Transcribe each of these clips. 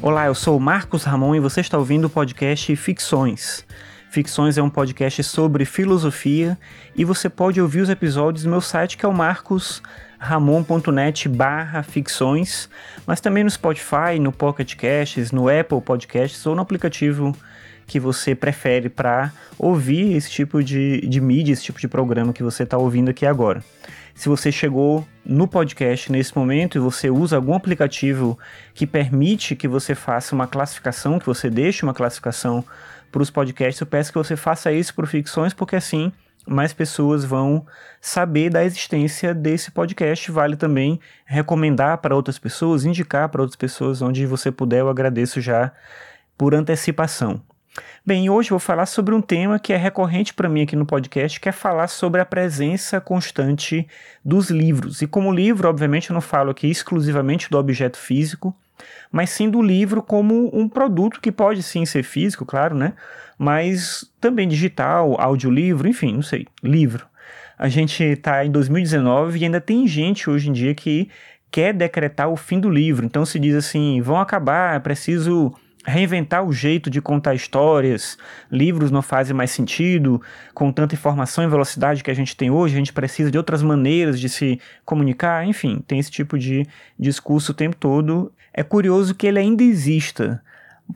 Olá, eu sou o Marcos Ramon e você está ouvindo o podcast Ficções. Ficções é um podcast sobre filosofia e você pode ouvir os episódios no meu site que é o marcosramon.net barra ficções, mas também no Spotify, no Pocket Casts, no Apple Podcasts ou no aplicativo que você prefere para ouvir esse tipo de, de mídia, esse tipo de programa que você está ouvindo aqui agora. Se você chegou no podcast nesse momento e você usa algum aplicativo que permite que você faça uma classificação, que você deixe uma classificação para os podcasts, eu peço que você faça isso por ficções, porque assim mais pessoas vão saber da existência desse podcast. Vale também recomendar para outras pessoas, indicar para outras pessoas onde você puder. Eu agradeço já por antecipação. Bem, hoje vou falar sobre um tema que é recorrente para mim aqui no podcast, que é falar sobre a presença constante dos livros. E como livro, obviamente, eu não falo aqui exclusivamente do objeto físico, mas sim do livro como um produto que pode sim ser físico, claro, né? Mas também digital, audiolivro, enfim, não sei, livro. A gente está em 2019 e ainda tem gente hoje em dia que quer decretar o fim do livro. Então se diz assim, vão acabar, é preciso reinventar o jeito de contar histórias, livros não fazem mais sentido, com tanta informação e velocidade que a gente tem hoje, a gente precisa de outras maneiras de se comunicar, enfim, tem esse tipo de discurso o tempo todo. É curioso que ele ainda exista.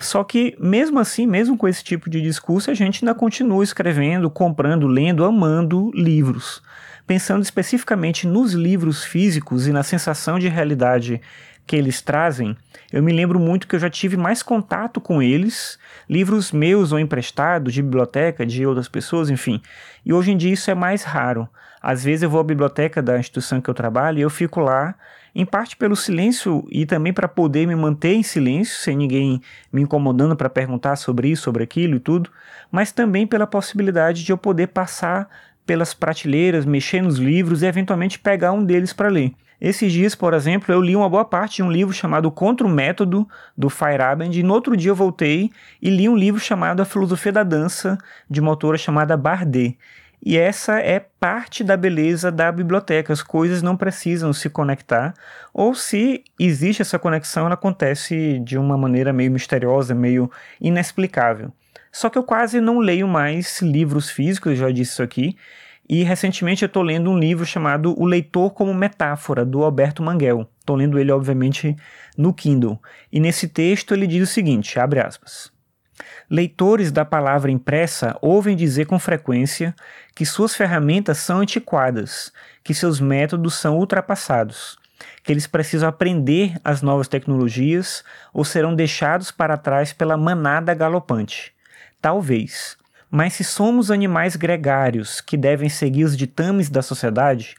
Só que, mesmo assim, mesmo com esse tipo de discurso, a gente ainda continua escrevendo, comprando, lendo, amando livros. Pensando especificamente nos livros físicos e na sensação de realidade que eles trazem, eu me lembro muito que eu já tive mais contato com eles, livros meus ou emprestados, de biblioteca, de outras pessoas, enfim. E hoje em dia isso é mais raro. Às vezes eu vou à biblioteca da instituição que eu trabalho e eu fico lá, em parte pelo silêncio e também para poder me manter em silêncio, sem ninguém me incomodando para perguntar sobre isso, sobre aquilo e tudo, mas também pela possibilidade de eu poder passar pelas prateleiras, mexer nos livros e eventualmente pegar um deles para ler. Esses dias, por exemplo, eu li uma boa parte de um livro chamado Contra o Método, do Feyerabend, e no outro dia eu voltei e li um livro chamado A Filosofia da Dança, de uma autora chamada Bardet. E essa é parte da beleza da biblioteca. As coisas não precisam se conectar, ou se existe essa conexão, ela acontece de uma maneira meio misteriosa, meio inexplicável. Só que eu quase não leio mais livros físicos, eu já disse isso aqui, e recentemente eu estou lendo um livro chamado O Leitor como Metáfora, do Alberto Manguel. Estou lendo ele, obviamente, no Kindle. E nesse texto ele diz o seguinte: abre aspas. Leitores da palavra impressa ouvem dizer com frequência que suas ferramentas são antiquadas, que seus métodos são ultrapassados, que eles precisam aprender as novas tecnologias ou serão deixados para trás pela manada galopante. Talvez, mas se somos animais gregários que devem seguir os ditames da sociedade,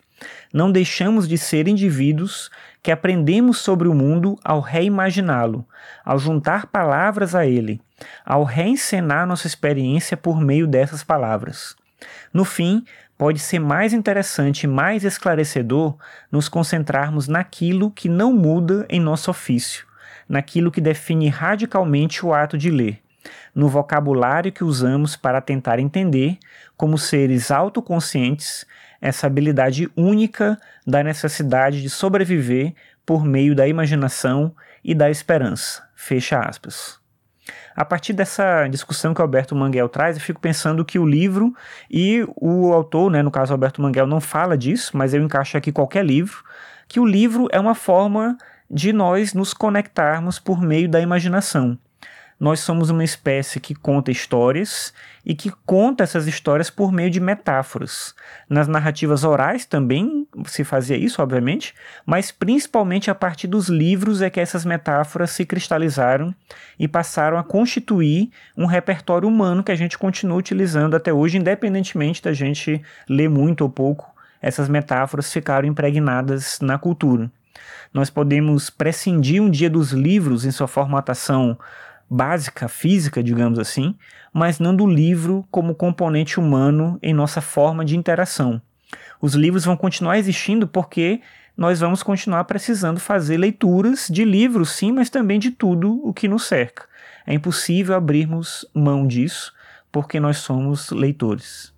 não deixamos de ser indivíduos que aprendemos sobre o mundo ao reimaginá-lo, ao juntar palavras a ele, ao reencenar nossa experiência por meio dessas palavras. No fim, pode ser mais interessante e mais esclarecedor nos concentrarmos naquilo que não muda em nosso ofício, naquilo que define radicalmente o ato de ler, no vocabulário que usamos para tentar entender, como seres autoconscientes, essa habilidade única da necessidade de sobreviver por meio da imaginação e da esperança. Fecha aspas. A partir dessa discussão que Alberto Manguel traz, eu fico pensando que o livro e o autor, né, no caso Alberto Manguel, não fala disso, mas eu encaixo aqui qualquer livro, que o livro é uma forma de nós nos conectarmos por meio da imaginação nós somos uma espécie que conta histórias e que conta essas histórias por meio de metáforas. Nas narrativas orais também se fazia isso, obviamente, mas principalmente a partir dos livros é que essas metáforas se cristalizaram e passaram a constituir um repertório humano que a gente continua utilizando até hoje, independentemente da gente ler muito ou pouco. Essas metáforas ficaram impregnadas na cultura. Nós podemos prescindir um dia dos livros em sua formatação básica, física, digamos assim, mas não do livro como componente humano em nossa forma de interação. Os livros vão continuar existindo porque nós vamos continuar precisando fazer leituras de livros, sim, mas também de tudo o que nos cerca. É impossível abrirmos mão disso porque nós somos leitores.